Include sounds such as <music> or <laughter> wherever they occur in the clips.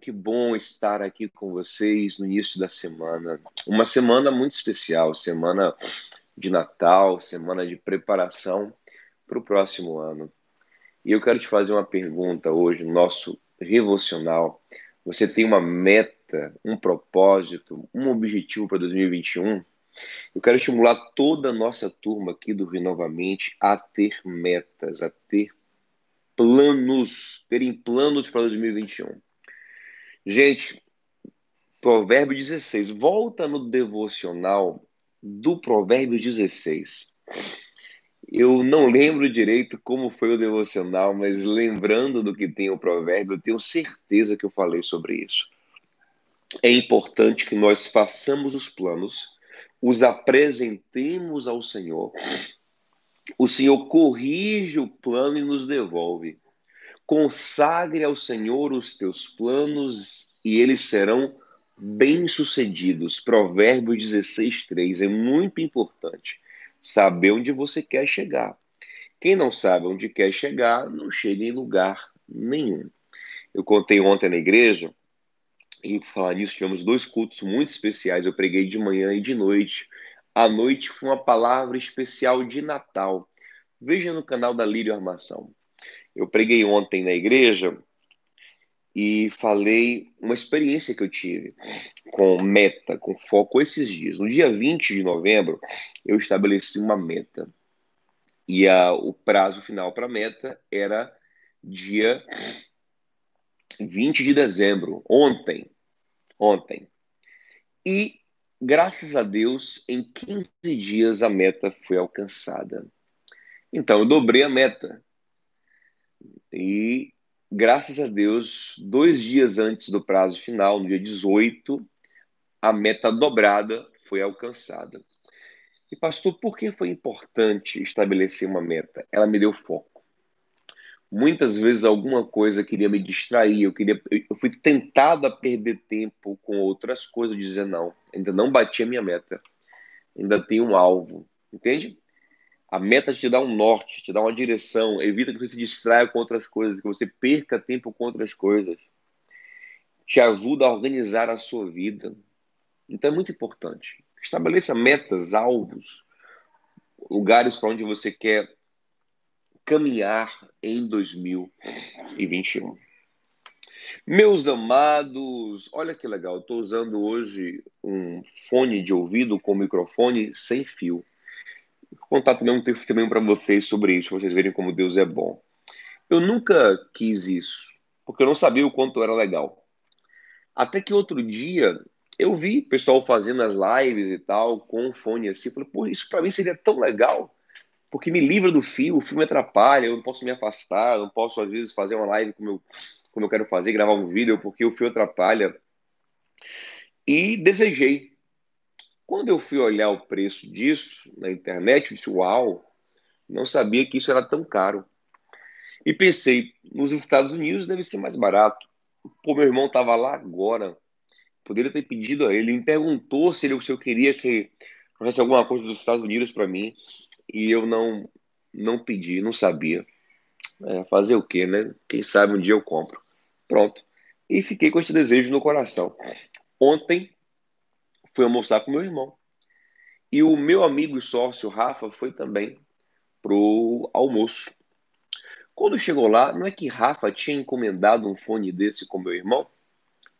que bom estar aqui com vocês no início da semana. Uma semana muito especial, semana de Natal, semana de preparação para o próximo ano. E eu quero te fazer uma pergunta hoje, nosso revocional. Você tem uma meta, um propósito, um objetivo para 2021? Eu quero estimular toda a nossa turma aqui do Renovamente a ter metas, a ter planos, terem planos para 2021. Gente, Provérbio 16. Volta no devocional do Provérbio 16. Eu não lembro direito como foi o devocional, mas lembrando do que tem o provérbio, eu tenho certeza que eu falei sobre isso. É importante que nós façamos os planos, os apresentemos ao Senhor. O Senhor corrige o plano e nos devolve. Consagre ao Senhor os teus planos e eles serão bem-sucedidos. Provérbios 16, 3. É muito importante saber onde você quer chegar. Quem não sabe onde quer chegar, não chega em lugar nenhum. Eu contei ontem na igreja, e por falar nisso, tivemos dois cultos muito especiais. Eu preguei de manhã e de noite. À noite foi uma palavra especial de Natal. Veja no canal da Lírio Armação. Eu preguei ontem na igreja e falei uma experiência que eu tive com meta, com foco esses dias. No dia 20 de novembro, eu estabeleci uma meta. E a, o prazo final para a meta era dia 20 de dezembro, ontem. Ontem. E, graças a Deus, em 15 dias a meta foi alcançada. Então, eu dobrei a meta. E, graças a Deus, dois dias antes do prazo final, no dia 18, a meta dobrada foi alcançada. E, pastor, por que foi importante estabelecer uma meta? Ela me deu foco. Muitas vezes alguma coisa queria me distrair, eu queria, eu fui tentado a perder tempo com outras coisas, dizer não, ainda não bati a minha meta, ainda tenho um alvo, entende? A meta te dá um norte, te dá uma direção, evita que você se distraia com outras coisas, que você perca tempo com outras coisas. Te ajuda a organizar a sua vida. Então é muito importante. Estabeleça metas, alvos, lugares para onde você quer caminhar em 2021. Meus amados, olha que legal, estou usando hoje um fone de ouvido com microfone sem fio. Vou contar também um testemunho para vocês sobre isso, vocês verem como Deus é bom. Eu nunca quis isso, porque eu não sabia o quanto era legal. Até que outro dia eu vi pessoal fazendo as lives e tal, com fone assim. Falei, pô, isso para mim seria tão legal, porque me livra do fio, o fio me atrapalha, eu não posso me afastar, eu não posso, às vezes, fazer uma live como eu, como eu quero fazer, gravar um vídeo, porque o fio atrapalha. E desejei. Quando eu fui olhar o preço disso na internet, eu disse, uau, não sabia que isso era tão caro. E pensei, nos Estados Unidos deve ser mais barato. Pô, meu irmão estava lá agora. Poderia ter pedido a ele. Ele me perguntou se, ele, se eu queria que houvesse alguma coisa dos Estados Unidos para mim. E eu não, não pedi, não sabia. É, fazer o quê, né? Quem sabe um dia eu compro. Pronto. E fiquei com esse desejo no coração. Ontem fui almoçar com meu irmão. E o meu amigo e sócio Rafa foi também pro almoço. Quando chegou lá, não é que Rafa tinha encomendado um fone desse com meu irmão,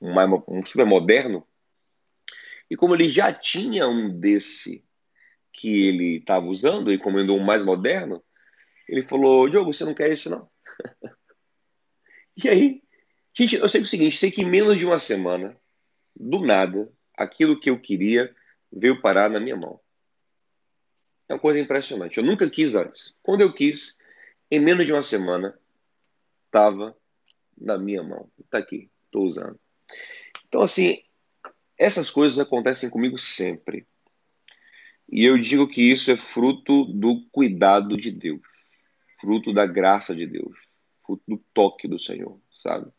um, um super moderno, e como ele já tinha um desse que ele estava usando, encomendou um mais moderno, ele falou: Diogo, você não quer esse não? <laughs> e aí, gente, eu sei o seguinte: sei que em menos de uma semana, do nada, aquilo que eu queria veio parar na minha mão. É uma coisa impressionante. Eu nunca quis antes. Quando eu quis, em menos de uma semana, estava na minha mão. Está aqui, estou usando. Então, assim, essas coisas acontecem comigo sempre. E eu digo que isso é fruto do cuidado de Deus, fruto da graça de Deus, fruto do toque do Senhor, sabe?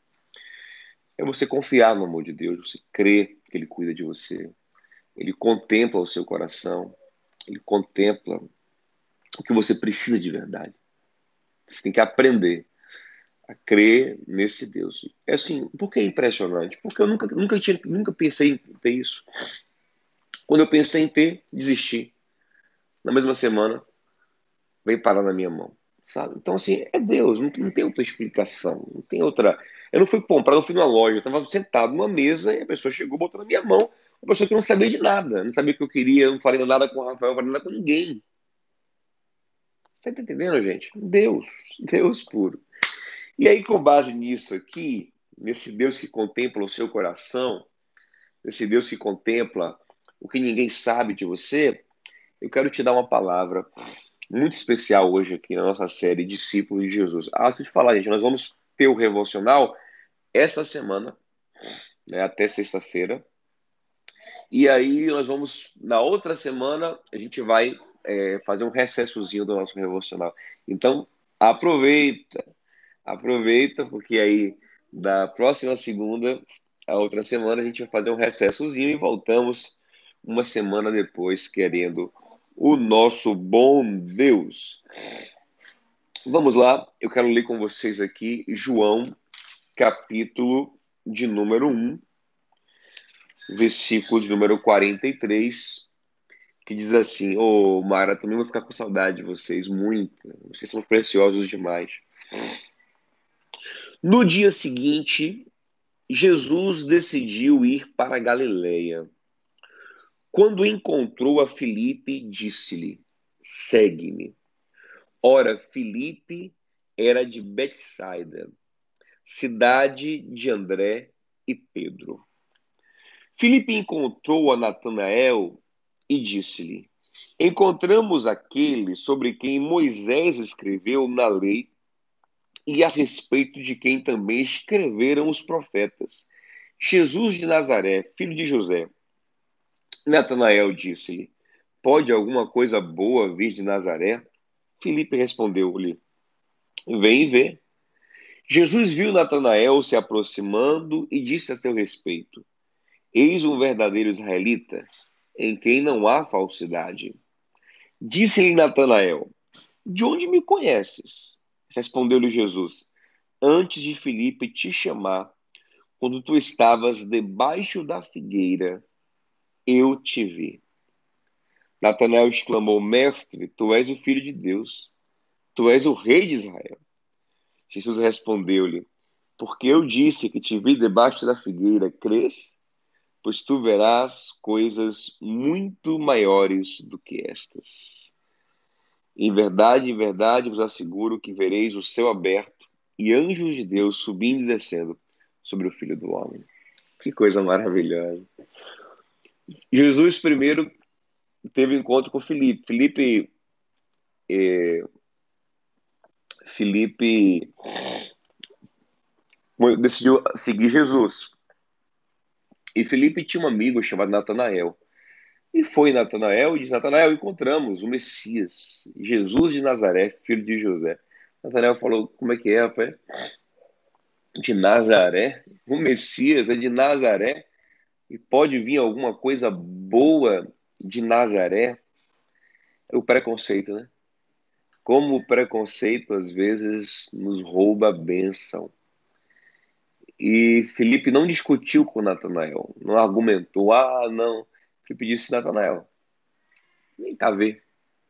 É você confiar no amor de Deus, você crer que Ele cuida de você. Ele contempla o seu coração. Ele contempla o que você precisa de verdade. Você tem que aprender a crer nesse Deus. É assim, por que é impressionante? Porque eu nunca, nunca, tinha, nunca pensei em ter isso. Quando eu pensei em ter, desisti. Na mesma semana, veio parar na minha mão. Sabe? Então, assim, é Deus, não, não tem outra explicação, não tem outra. Eu não fui comprar, não fui numa loja, eu estava sentado numa mesa e a pessoa chegou, botou na minha mão, uma pessoa que não sabia de nada, não sabia o que eu queria, não falei nada com o Rafael, não falei nada com ninguém. Você está entendendo, gente? Deus, Deus puro. E aí, com base nisso aqui, nesse Deus que contempla o seu coração, nesse Deus que contempla o que ninguém sabe de você, eu quero te dar uma palavra muito especial hoje aqui na nossa série Discípulos de Jesus. Ah, deixa eu te falar, gente, nós vamos ter o Revolucional essa semana, né, até sexta-feira. E aí nós vamos, na outra semana, a gente vai é, fazer um recessozinho do nosso Revolucional. Então, aproveita, aproveita, porque aí da próxima segunda, a outra semana, a gente vai fazer um recessozinho e voltamos uma semana depois, querendo o nosso bom Deus. Vamos lá, eu quero ler com vocês aqui João, capítulo de número 1, versículo de número 43, que diz assim: Ô oh, Mara, também vou ficar com saudade de vocês, muito. Vocês são preciosos demais. No dia seguinte, Jesus decidiu ir para Galileia. Quando encontrou a Filipe, disse-lhe: Segue-me. Ora, Filipe era de Betsaida, cidade de André e Pedro. Filipe encontrou a Natanael e disse-lhe: Encontramos aquele sobre quem Moisés escreveu na lei e a respeito de quem também escreveram os profetas. Jesus de Nazaré, filho de José. Natanael disse-lhe: Pode alguma coisa boa vir de Nazaré? Filipe respondeu-lhe: Vem e vê. Jesus viu Natanael se aproximando e disse a seu respeito: Eis um verdadeiro israelita, em quem não há falsidade. Disse-lhe Natanael: De onde me conheces? Respondeu-lhe Jesus: Antes de Filipe te chamar, quando tu estavas debaixo da figueira, eu te vi. Natanael exclamou: Mestre, tu és o filho de Deus, tu és o rei de Israel. Jesus respondeu-lhe: Porque eu disse que te vi debaixo da figueira, crês? Pois tu verás coisas muito maiores do que estas. Em verdade, em verdade vos asseguro que vereis o céu aberto e anjos de Deus subindo e descendo sobre o Filho do Homem. Que coisa maravilhosa. Jesus primeiro teve encontro com Felipe. Felipe, é, Felipe decidiu seguir Jesus. E Felipe tinha um amigo chamado Natanael. E foi Natanael e disse: Natanael, encontramos o Messias, Jesus de Nazaré, filho de José. Natanael falou: Como é que é, rapaz? De Nazaré? O Messias é de Nazaré? E pode vir alguma coisa boa de Nazaré? É o preconceito, né? Como o preconceito às vezes nos rouba a bênção. E Felipe não discutiu com Natanael, não argumentou, ah, não, Filipe disse Natanael: vem cá ver,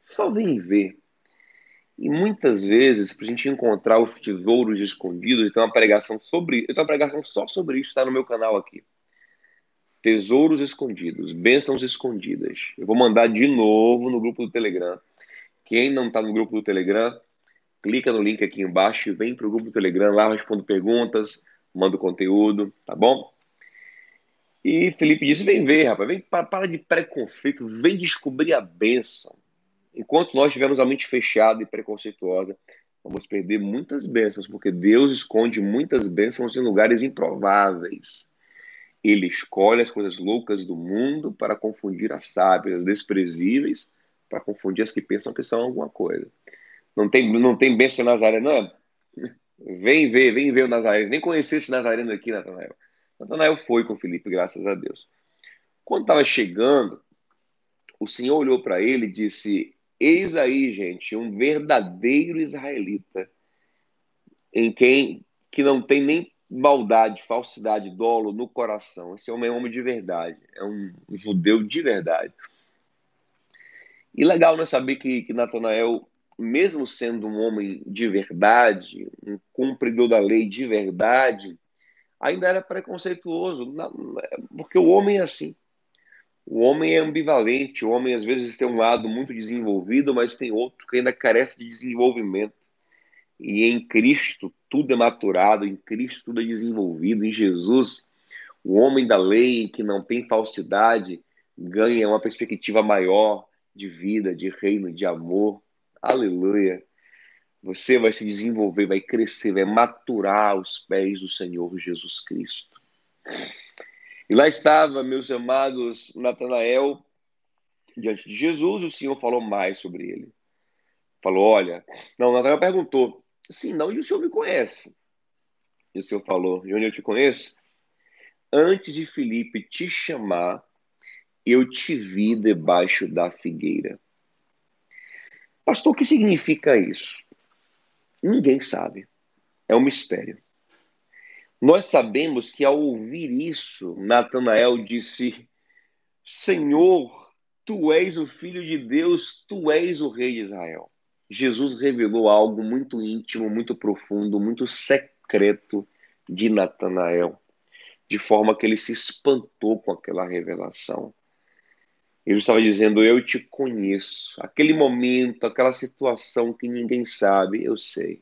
só vem ver. E muitas vezes, para a gente encontrar os tesouros escondidos, tenho uma pregação sobre, eu tenho uma pregação só sobre isso, está no meu canal aqui. Tesouros escondidos, bênçãos escondidas. Eu vou mandar de novo no grupo do Telegram. Quem não está no grupo do Telegram, clica no link aqui embaixo e vem para o grupo do Telegram. Lá eu respondo perguntas, mando conteúdo, tá bom? E Felipe disse: vem ver, rapaz, vem para, de preconceito, vem descobrir a bênção. Enquanto nós tivermos a mente fechada e preconceituosa, vamos perder muitas bênçãos, porque Deus esconde muitas bênçãos em lugares improváveis. Ele escolhe as coisas loucas do mundo para confundir as sábias, as desprezíveis, para confundir as que pensam que são alguma coisa. Não tem, não tem bênção Nazareno, não? <laughs> Vem ver, vem ver o Nazareno. Nem conhecer esse Nazareno aqui, Natanael. Natanael foi com Felipe, graças a Deus. Quando estava chegando, o Senhor olhou para ele e disse: Eis aí, gente, um verdadeiro israelita, em quem que não tem nem maldade, falsidade, dolo no coração. Esse homem é um homem de verdade, é um judeu de verdade. E legal né, saber que, que Natanael, mesmo sendo um homem de verdade, um cumpridor da lei de verdade, ainda era preconceituoso, porque o homem é assim. O homem é ambivalente, o homem às vezes tem um lado muito desenvolvido, mas tem outro que ainda carece de desenvolvimento. E em Cristo tudo é maturado, em Cristo tudo é desenvolvido, em Jesus, o homem da lei que não tem falsidade ganha uma perspectiva maior de vida, de reino, de amor. Aleluia. Você vai se desenvolver, vai crescer, vai maturar aos pés do Senhor Jesus Cristo. E lá estava, meus amados, Natanael diante de Jesus, o Senhor falou mais sobre ele. Falou: Olha, não, Natanael perguntou: Sim, não, e o Senhor me conhece? E o Senhor falou: De onde eu te conheço? Antes de Felipe te chamar, eu te vi debaixo da figueira. Pastor, o que significa isso? Ninguém sabe. É um mistério. Nós sabemos que ao ouvir isso, Natanael disse: Senhor, tu és o filho de Deus, tu és o rei de Israel. Jesus revelou algo muito íntimo, muito profundo, muito secreto de Natanael, de forma que ele se espantou com aquela revelação. Ele estava dizendo: Eu te conheço. Aquele momento, aquela situação que ninguém sabe, eu sei.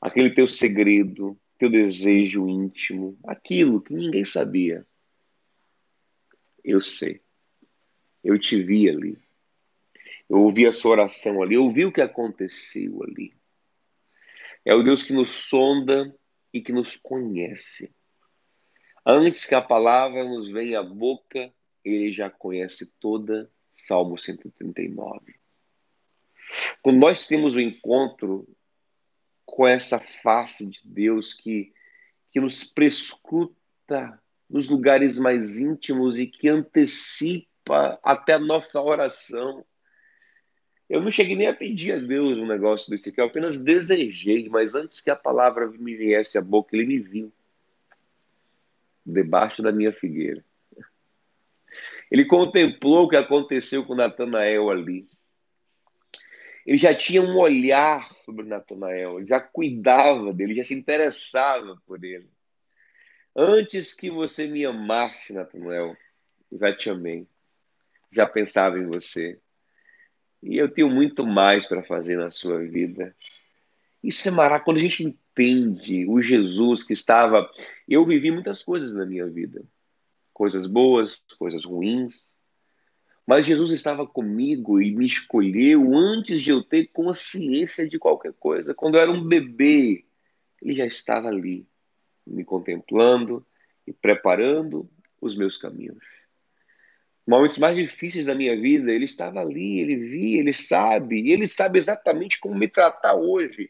Aquele teu segredo, teu desejo íntimo, aquilo que ninguém sabia. Eu sei. Eu te vi ali. Eu ouvi sua oração ali, eu ouvi o que aconteceu ali. É o Deus que nos sonda e que nos conhece. Antes que a palavra nos venha à boca, ele já conhece toda Salmo 139. Quando nós temos o um encontro com essa face de Deus que, que nos prescuta nos lugares mais íntimos e que antecipa até a nossa oração. Eu não cheguei nem a pedir a Deus um negócio desse aqui, eu apenas desejei, mas antes que a palavra me viesse à boca, ele me viu debaixo da minha figueira. Ele contemplou o que aconteceu com Natanael ali. Ele já tinha um olhar sobre Natanael, já cuidava dele, já se interessava por ele. Antes que você me amasse, Natanael, já te amei, já pensava em você. E eu tenho muito mais para fazer na sua vida. Isso é maravilhoso. Quando a gente entende o Jesus que estava. Eu vivi muitas coisas na minha vida, coisas boas, coisas ruins, mas Jesus estava comigo e me escolheu antes de eu ter consciência de qualquer coisa. Quando eu era um bebê, ele já estava ali, me contemplando e preparando os meus caminhos. Momentos mais difíceis da minha vida, ele estava ali, ele via, ele sabe, ele sabe exatamente como me tratar hoje,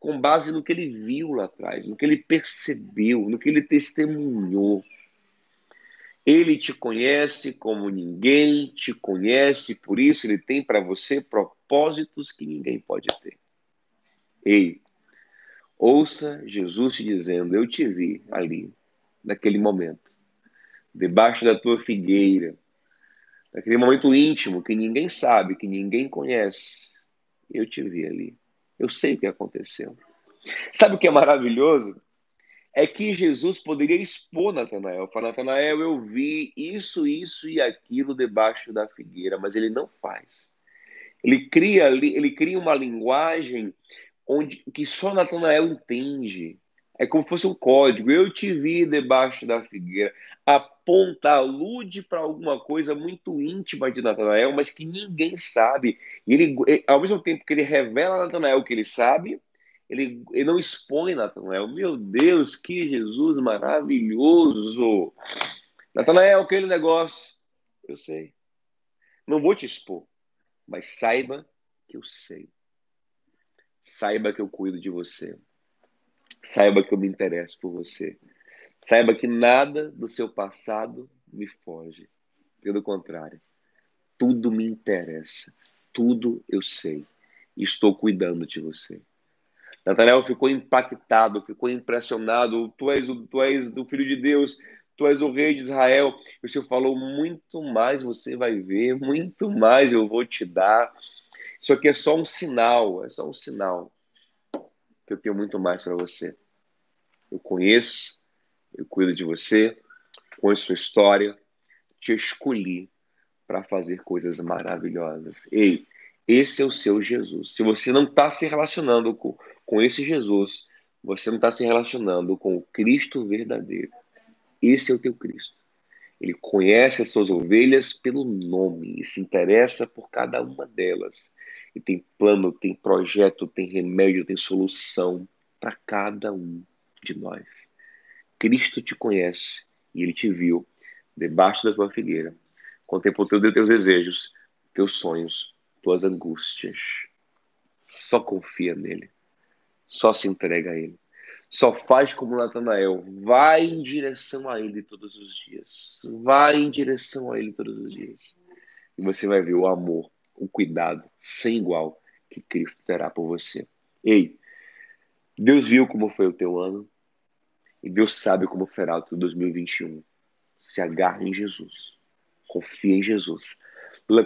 com base no que ele viu lá atrás, no que ele percebeu, no que ele testemunhou. Ele te conhece como ninguém te conhece, por isso ele tem para você propósitos que ninguém pode ter. Ei, ouça Jesus te dizendo: Eu te vi ali, naquele momento, debaixo da tua figueira, naquele momento íntimo que ninguém sabe, que ninguém conhece. Eu te vi ali. Eu sei o que aconteceu. Sabe o que é maravilhoso? é que Jesus poderia expor Natanael, falar, Natanael, eu vi isso, isso e aquilo debaixo da figueira, mas ele não faz. Ele cria, ele cria uma linguagem onde que só Natanael entende. É como se fosse um código. Eu te vi debaixo da figueira. Aponta, alude para alguma coisa muito íntima de Natanael, mas que ninguém sabe. E ele, ao mesmo tempo que ele revela a Natanael que ele sabe, ele, ele não expõe Natanael. Meu Deus, que Jesus maravilhoso! Natanael, aquele negócio. Eu sei. Não vou te expor, mas saiba que eu sei. Saiba que eu cuido de você. Saiba que eu me interesso por você. Saiba que nada do seu passado me foge. Pelo contrário, tudo me interessa. Tudo eu sei. Estou cuidando de você. Natanael ficou impactado, ficou impressionado. Tu és, o, tu és o filho de Deus, tu és o rei de Israel. O Senhor falou: muito mais você vai ver, muito mais eu vou te dar. Isso aqui é só um sinal, é só um sinal que eu tenho muito mais para você. Eu conheço, eu cuido de você, conheço sua história, te escolhi para fazer coisas maravilhosas. Ei, esse é o seu Jesus. Se você não está se relacionando com, com esse Jesus, você não está se relacionando com o Cristo verdadeiro. Esse é o teu Cristo. Ele conhece as suas ovelhas pelo nome e se interessa por cada uma delas. E tem plano, tem projeto, tem remédio, tem solução para cada um de nós. Cristo te conhece e ele te viu debaixo da tua figueira. Contemplou teus, teus desejos, teus sonhos, tuas angústias. Só confia nele. Só se entrega a ele. Só faz como Natanael. Vai em direção a ele todos os dias. Vai em direção a ele todos os dias. E você vai ver o amor, o cuidado sem igual que Cristo terá por você. Ei, Deus viu como foi o teu ano. E Deus sabe como será o teu 2021. Se agarre em Jesus. Confia em Jesus.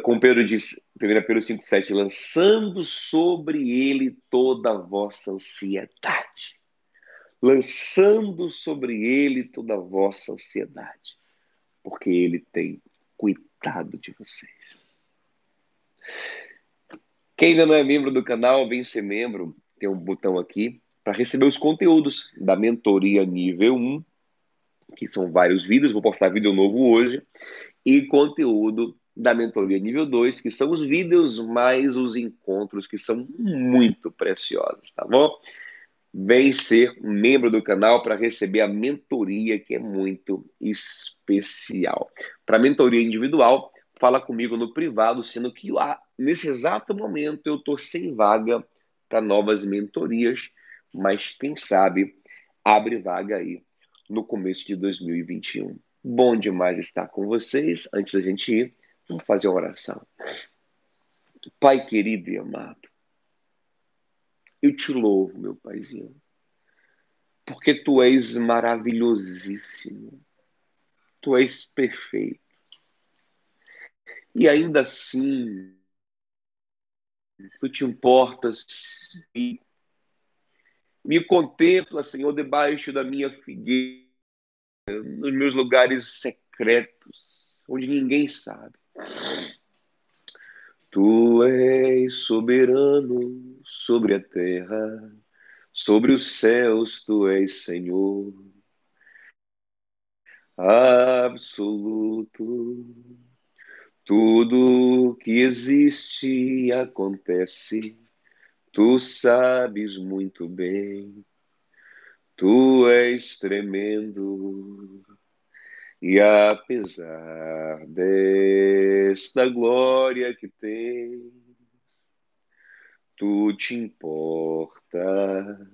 Como Pedro diz, 1 Pedro 5,7, lançando sobre ele toda a vossa ansiedade. Lançando sobre ele toda a vossa ansiedade. Porque ele tem cuidado de vocês. Quem ainda não é membro do canal, vem ser membro. Tem um botão aqui para receber os conteúdos da mentoria nível 1, que são vários vídeos. Vou postar vídeo novo hoje e conteúdo da mentoria nível 2, que são os vídeos mais os encontros que são muito preciosos, tá bom? Vem ser membro do canal para receber a mentoria que é muito especial. Para mentoria individual, fala comigo no privado, sendo que ah, nesse exato momento eu estou sem vaga para novas mentorias, mas quem sabe abre vaga aí no começo de 2021. Bom demais estar com vocês. Antes da gente ir, vamos fazer uma oração. Pai querido e amado, eu te louvo, meu paizinho, porque tu és maravilhosíssimo, tu és perfeito. E ainda assim, tu te importas e me contempla, Senhor, debaixo da minha figueira nos meus lugares secretos, onde ninguém sabe. Tu és soberano sobre a terra, sobre os céus tu és Senhor. Absoluto, tudo que existe acontece, tu sabes muito bem. Tu és tremendo, e apesar desta glória que tens, tu te importas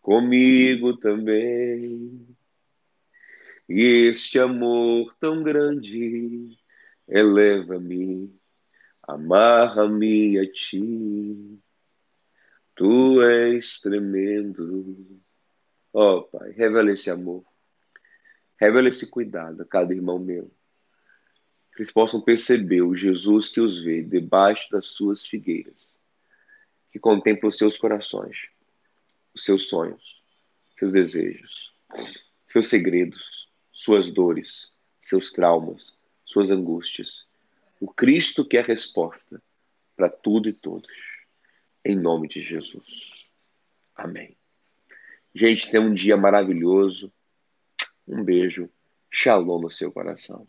comigo também. E este amor tão grande eleva-me, amarra-me a ti. Tu és tremendo oh, Pai, revela esse amor. Revela esse cuidado a cada irmão meu. Que eles possam perceber o Jesus que os vê debaixo das suas figueiras. Que contempla os seus corações, os seus sonhos, seus desejos, seus segredos, suas dores, seus traumas, suas angústias. O Cristo que é a resposta para tudo e todos. Em nome de Jesus. Amém. Gente, tenha um dia maravilhoso. Um beijo. Shalom no seu coração.